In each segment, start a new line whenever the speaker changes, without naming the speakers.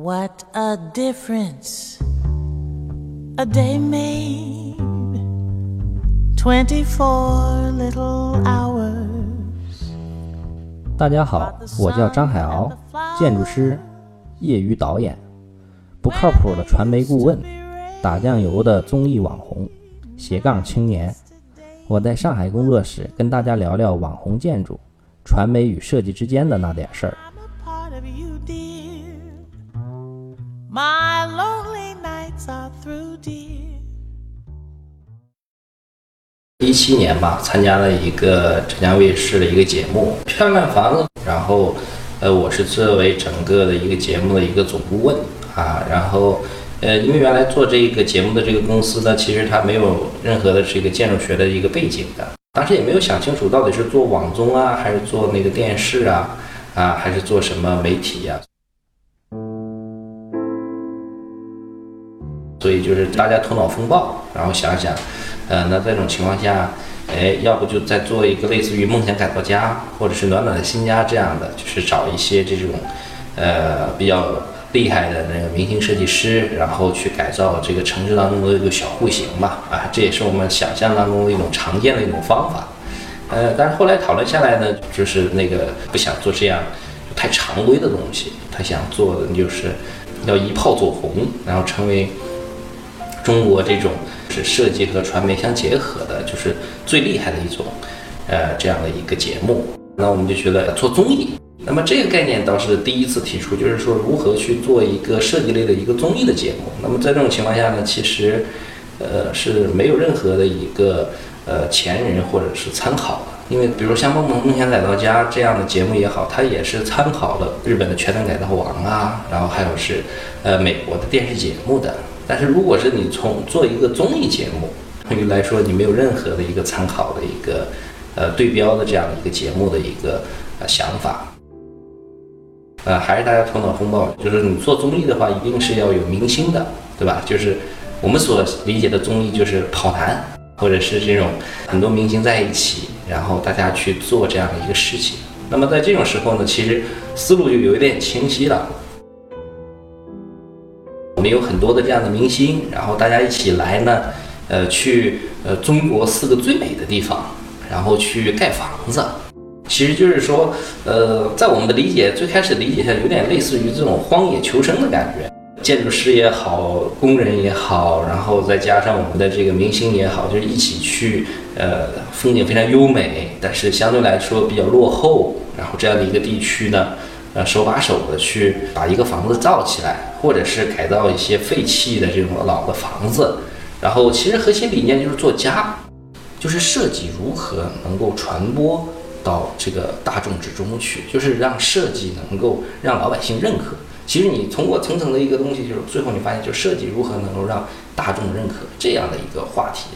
What a difference a day made. Twenty-four little hours.
大家好，我叫张海鳌，建筑师，业余导演，不靠谱的传媒顾问，打酱油的综艺网红，斜杠青年。我在上海工作室跟大家聊聊网红建筑、传媒与设计之间的那点事儿。
My lonely nights are through, dear.
一七年吧，参加了一个浙江卫视的一个节目《漂亮房子》，然后，呃，我是作为整个的一个节目的一个总顾问啊，然后，呃，因为原来做这个节目的这个公司呢，其实它没有任何的这个建筑学的一个背景的，当时也没有想清楚到底是做网综啊，还是做那个电视啊，啊，还是做什么媒体呀、所以就是大家头脑风暴，然后想想，呃，那这种情况下，哎，要不就再做一个类似于梦想改造家，或者是暖暖的新家这样的，就是找一些这种，呃，比较厉害的那个明星设计师，然后去改造这个城市当中的一个小户型吧，啊，这也是我们想象当中的一种常见的一种方法。呃，但是后来讨论下来呢，就是那个不想做这样太常规的东西，他想做的就是要一炮走红，然后成为中国这种是设计和传媒相结合的，就是最厉害的一种，呃，这样的一个节目。那我们就觉得做综艺，那么这个概念倒是第一次提出，就是说如何去做一个设计类的一个综艺的节目。那么在这种情况下呢，其实，呃，是没有任何的一个呃前人或者是参考的。因为比如像《梦梦梦想改造家》这样的节目也好，它也是参考了日本的《全能改造王》啊，然后还有是呃美国的电视节目的。但是如果是你从做一个综艺节目，对于来说你没有任何的一个参考的一个呃对标的这样的一个节目的一个呃想法，呃还是大家头脑风暴，就是你做综艺的话，一定是要有明星的，对吧？就是我们所理解的综艺就是跑男，或者是这种很多明星在一起，然后大家去做这样的一个事情。那么在这种时候呢，其实思路就有一点清晰了。有很多的这样的明星，然后大家一起来呢，呃，去呃中国四个最美的地方，然后去盖房子。其实就是说，呃，在我们的理解，最开始理解下有点类似于这种荒野求生的感觉。建筑师也好，工人也好，然后再加上我们的这个明星也好，就是一起去，呃，风景非常优美，但是相对来说比较落后，然后这样的一个地区呢，呃，手把手的去把一个房子造起来，或者是改造一些废弃的这种老的房子，然后其实核心理念就是做家，就是设计如何能够传播到这个大众之中去，就是让设计能够让老百姓认可。其实你通过层层的一个东西，就是最后你发现，就设计如何能够让大众认可这样的一个话题。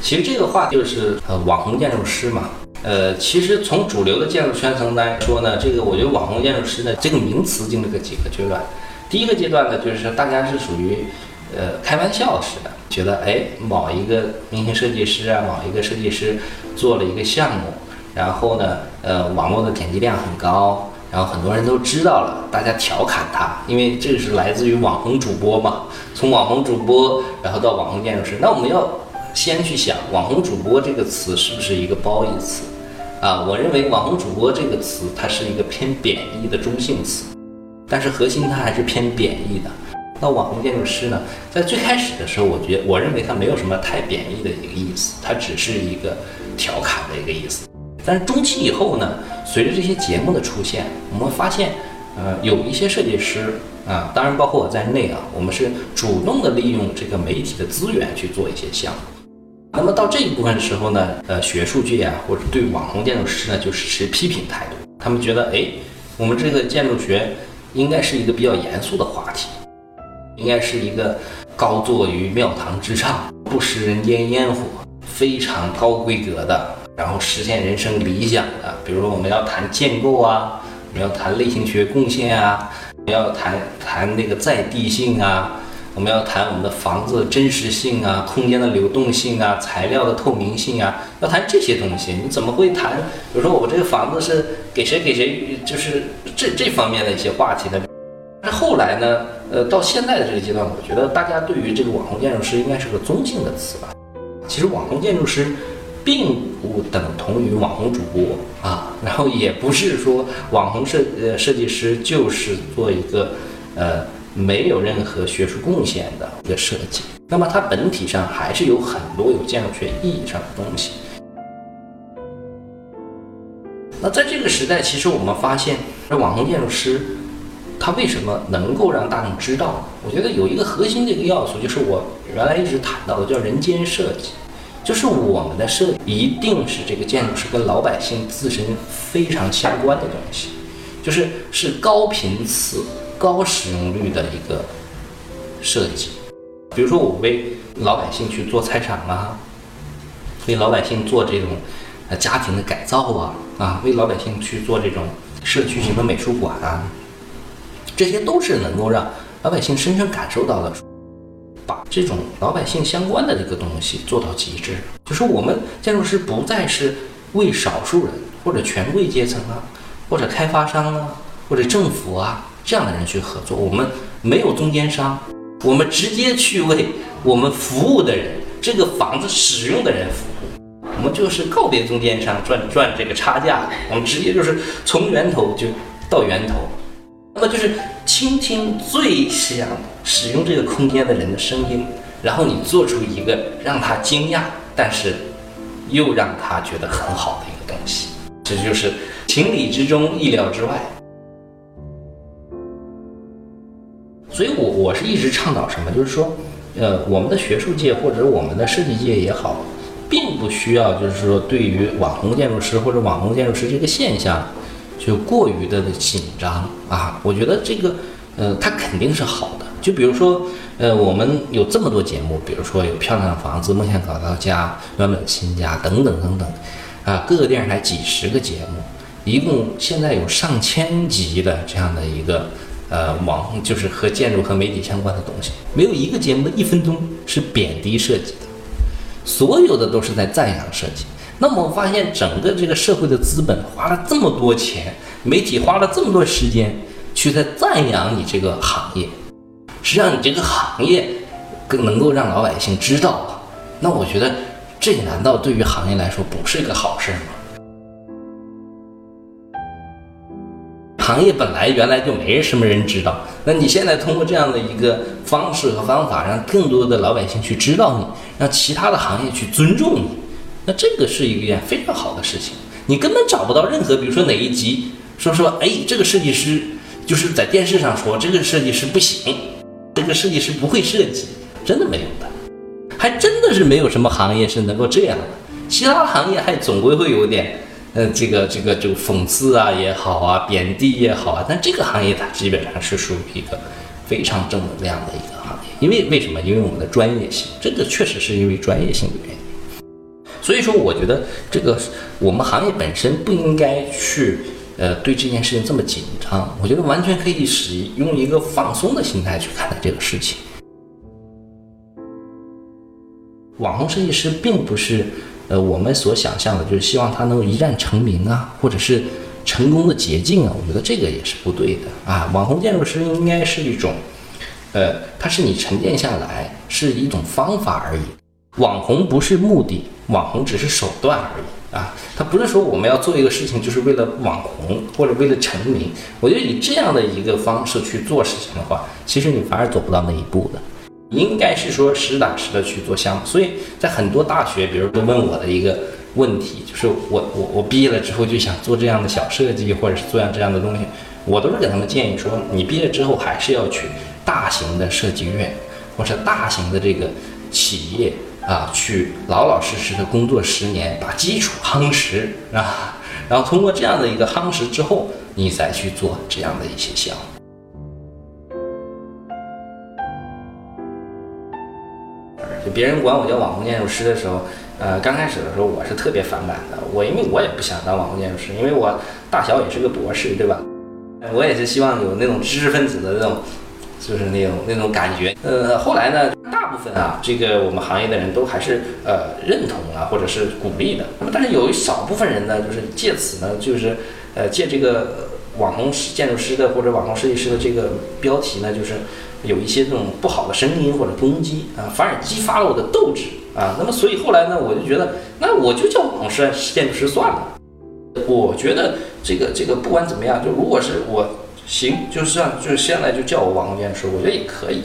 其实这个话就是呃网红建筑师嘛，呃，其实从主流的建筑圈层来说呢，这个我觉得网红建筑师呢这个名词经历了几个阶段。第一个阶段呢，就是说大家是属于呃开玩笑似的，觉得哎某一个明星设计师啊，某一个设计师做了一个项目，然后呢呃网络的点击量很高。然后很多人都知道了，大家调侃他，因为这个是来自于网红主播嘛。从网红主播，然后到网红建筑师，那我们要先去想，网红主播这个词是不是一个褒义词？啊，我认为网红主播这个词它是一个偏贬义的中性词，但是核心它还是偏贬义的。那网红建筑师呢，在最开始的时候，我觉我认为它没有什么太贬义的一个意思，它只是一个调侃的一个意思。但是中期以后呢，随着这些节目的出现，我们发现，呃，有一些设计师啊，当然包括我在内啊，我们是主动的利用这个媒体的资源去做一些项目。那么到这一部分的时候呢，呃，学术界啊，或者对网红建筑师呢，就持批评态度。他们觉得，哎，我们这个建筑学应该是一个比较严肃的话题，应该是一个高坐于庙堂之上，不食人间烟火，非常高规格的。然后实现人生理想的，比如说我们要谈建构啊，我们要谈类型学贡献啊，要谈谈那个在地性啊，我们要谈我们的房子真实性啊，空间的流动性啊，材料的透明性啊，要谈这些东西。你怎么会谈？比如说我这个房子是给谁给谁，就是这这方面的一些话题呢？但是后来呢，呃，到现在的这个阶段，我觉得大家对于这个网红建筑师应该是个中性的词吧。其实网红建筑师并不等同于网红主播啊，然后也不是说网红设呃设计师就是做一个呃没有任何学术贡献的一个设计，那么它本体上还是有很多有建筑学意义上的东西。那在这个时代，其实我们发现，这网红建筑师他为什么能够让大众知道？我觉得有一个核心的一个要素，就是我原来一直谈到的，叫人间设计，就是我们的设计一定是这个建筑师跟老百姓自身非常相关的东西，就是是高频次、高使用率的一个设计。比如说，我为老百姓去做菜场啊，为老百姓做这种呃家庭的改造啊，啊，为老百姓去做这种社区型的美术馆啊，这些都是能够让老百姓深深感受到的，把这种老百姓相关的这个东西做到极致。就是我们建筑师不再是为少数人或者权贵阶层啊，或者开发商啊，或者政府啊这样的人去合作，我们没有中间商，我们直接去为我们服务的人，这个房子使用的人服务。我们就是告别中间商赚赚这个差价，我们直接就是从源头就到源头。那么就是倾听最想使用这个空间的人的声音，然后你做出一个让他惊讶，但是又让他觉得很好的一个东西，这就是情理之中，意料之外。所以我我是一直倡导什么，就是说，呃，我们的学术界或者我们的设计界也好，并不需要就是说对于网红建筑师或者网红建筑师这个现象。就过于的紧张啊！我觉得这个，呃，它肯定是好的。就比如说，呃，我们有这么多节目，比如说有漂亮的房子、梦想搞到家、暖暖新家等等等等，啊，各个电视台几十个节目，一共现在有上千集的这样的一个，呃，网就是和建筑和媒体相关的东西，没有一个节目的一分钟是贬低设计的，所有的都是在赞扬设计。那么我发现，整个这个社会的资本花了这么多钱，媒体花了这么多时间，去在赞扬你这个行业，实际上你这个行业更能够让老百姓知道。那我觉得，这难道对于行业来说不是一个好事吗？行业本来原来就没什么人知道，那你现在通过这样的一个方式和方法，让更多的老百姓去知道你，让其他的行业去尊重你。那这个是一件非常好的事情，你根本找不到任何，比如说哪一集说说，哎，这个设计师就是在电视上说这个设计师不行，这个设计师不会设计，真的没有的，还真的是没有什么行业是能够这样的，其他行业还总归会有点，呃，这个这个就讽刺啊也好啊，贬低也好啊，但这个行业它基本上是属于一个非常正能量的一个行业，因为为什么？因为我们的专业性，这个确实是因为专业性的原因。所以说，我觉得这个我们行业本身不应该去呃对这件事情这么紧张。我觉得完全可以使用一个放松的心态去看待这个事情。网红设计师并不是呃我们所想象的，就是希望他能够一战成名啊，或者是成功的捷径啊。我觉得这个也是不对的啊。网红建筑师应该是一种，呃，它是你沉淀下来是一种方法而已。网红不是目的，网红只是手段而已啊！他不是说我们要做一个事情就是为了网红或者为了成名。我觉得以这样的一个方式去做事情的话，其实你反而走不到那一步的。应该是说实打实的去做项目。所以在很多大学，比如说问我的一个问题，就是我我我毕业了之后就想做这样的小设计，或者是做样这样的东西，我都是给他们建议说，你毕业之后还是要去大型的设计院，或者大型的这个企业。啊，去老老实实的工作十年，把基础夯实啊，然后通过这样的一个夯实之后，你再去做这样的一些项目。别人管我叫网红建筑师的时候，呃，刚开始的时候我是特别反感的。我因为我也不想当网红建筑师，因为我大小也是个博士，对吧？我也是希望有那种知识分子的那种就是那种那种感觉。呃，后来呢，大部分啊，这个我们行业的人都还是呃认同啊，或者是鼓励的。那么，但是有一少部分人呢，就是借此呢，就是呃借这个网红建筑师的或者网红设计师的这个标题呢，就是有一些这种不好的声音或者攻击啊，反而激发了我的斗志啊。那么，所以后来呢，我就觉得，那我就叫网红设建筑师算了。我觉得这个这个不管怎么样，就如果是我行，就是让就是现在就叫我网红建筑师，我觉得也可以。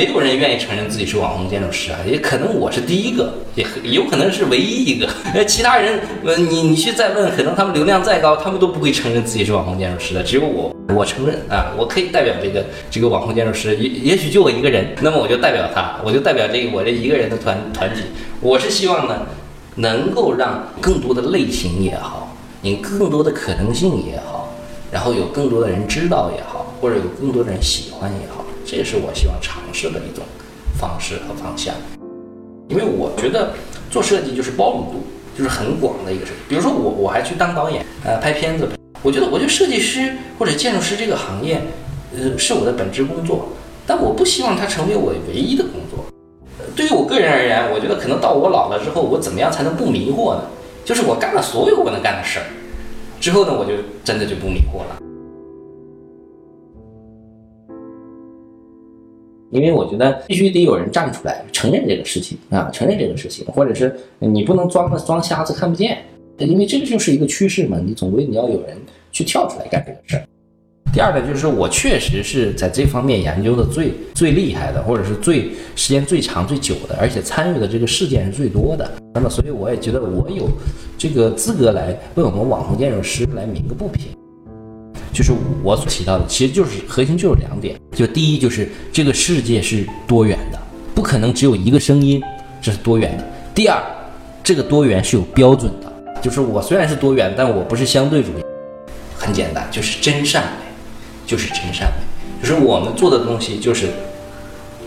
没有人愿意承认自己是网红建筑师啊，也可能我是第一个，也有可能是唯一一个。呃，其他人，呃，你你去再问，可能他们流量再高，他们都不会承认自己是网红建筑师的。只有我，我承认啊，我可以代表这个这个网红建筑师，也也许就我一个人，那么我就代表他，我就代表这个我这一个人的团团体。我是希望呢，能够让更多的类型也好。你更多的可能性也好，然后有更多的人知道也好，或者有更多的人喜欢也好，这也是我希望尝试的一种方式和方向。因为我觉得做设计就是包容度，就是很广的一个事。比如说我我还去当导演，呃，拍片子。我觉得我觉得设计师或者建筑师这个行业，呃，是我的本职工作，但我不希望它成为我唯一的工作。对于我个人而言，我觉得可能到我老了之后，我怎么样才能不迷惑呢？就是我干了所有我能干的事儿，之后呢，我就真的就不迷惑了。因为我觉得必须得有人站出来承认这个事情啊，承认这个事情，或者是你不能装个装瞎子看不见，因为这个就是一个趋势嘛，你总归你要有人去跳出来干这个事儿。第二呢，就是我确实是在这方面研究的最最厉害的，或者是最时间最长最久的，而且参与的这个事件是最多的。那么，所以我也觉得我有这个资格来为我们网红建筑师来鸣个不平。就是我所提到的，其实就是核心就是两点：就第一，就是这个世界是多元的，不可能只有一个声音，这是多元的；第二，这个多元是有标准的，就是我虽然是多元，但我不是相对主义。很简单，就是真善美。就是真善美，就是我们做的东西，就是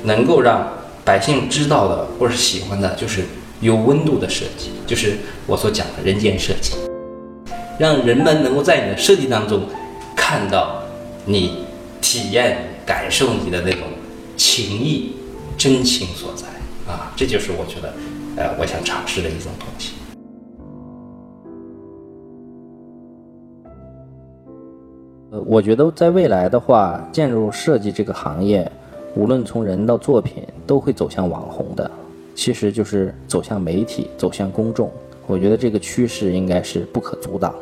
能够让百姓知道的或者喜欢的，就是有温度的设计，就是我所讲的人间设计，让人们能够在你的设计当中看到你体验、感受你的那种情谊、真情所在啊，这就是我觉得，呃，我想尝试的一种东西。呃，我觉得在未来的话，建筑设计这个行业，无论从人到作品，都会走向网红的，其实就是走向媒体，走向公众。我觉得这个趋势应该是不可阻挡。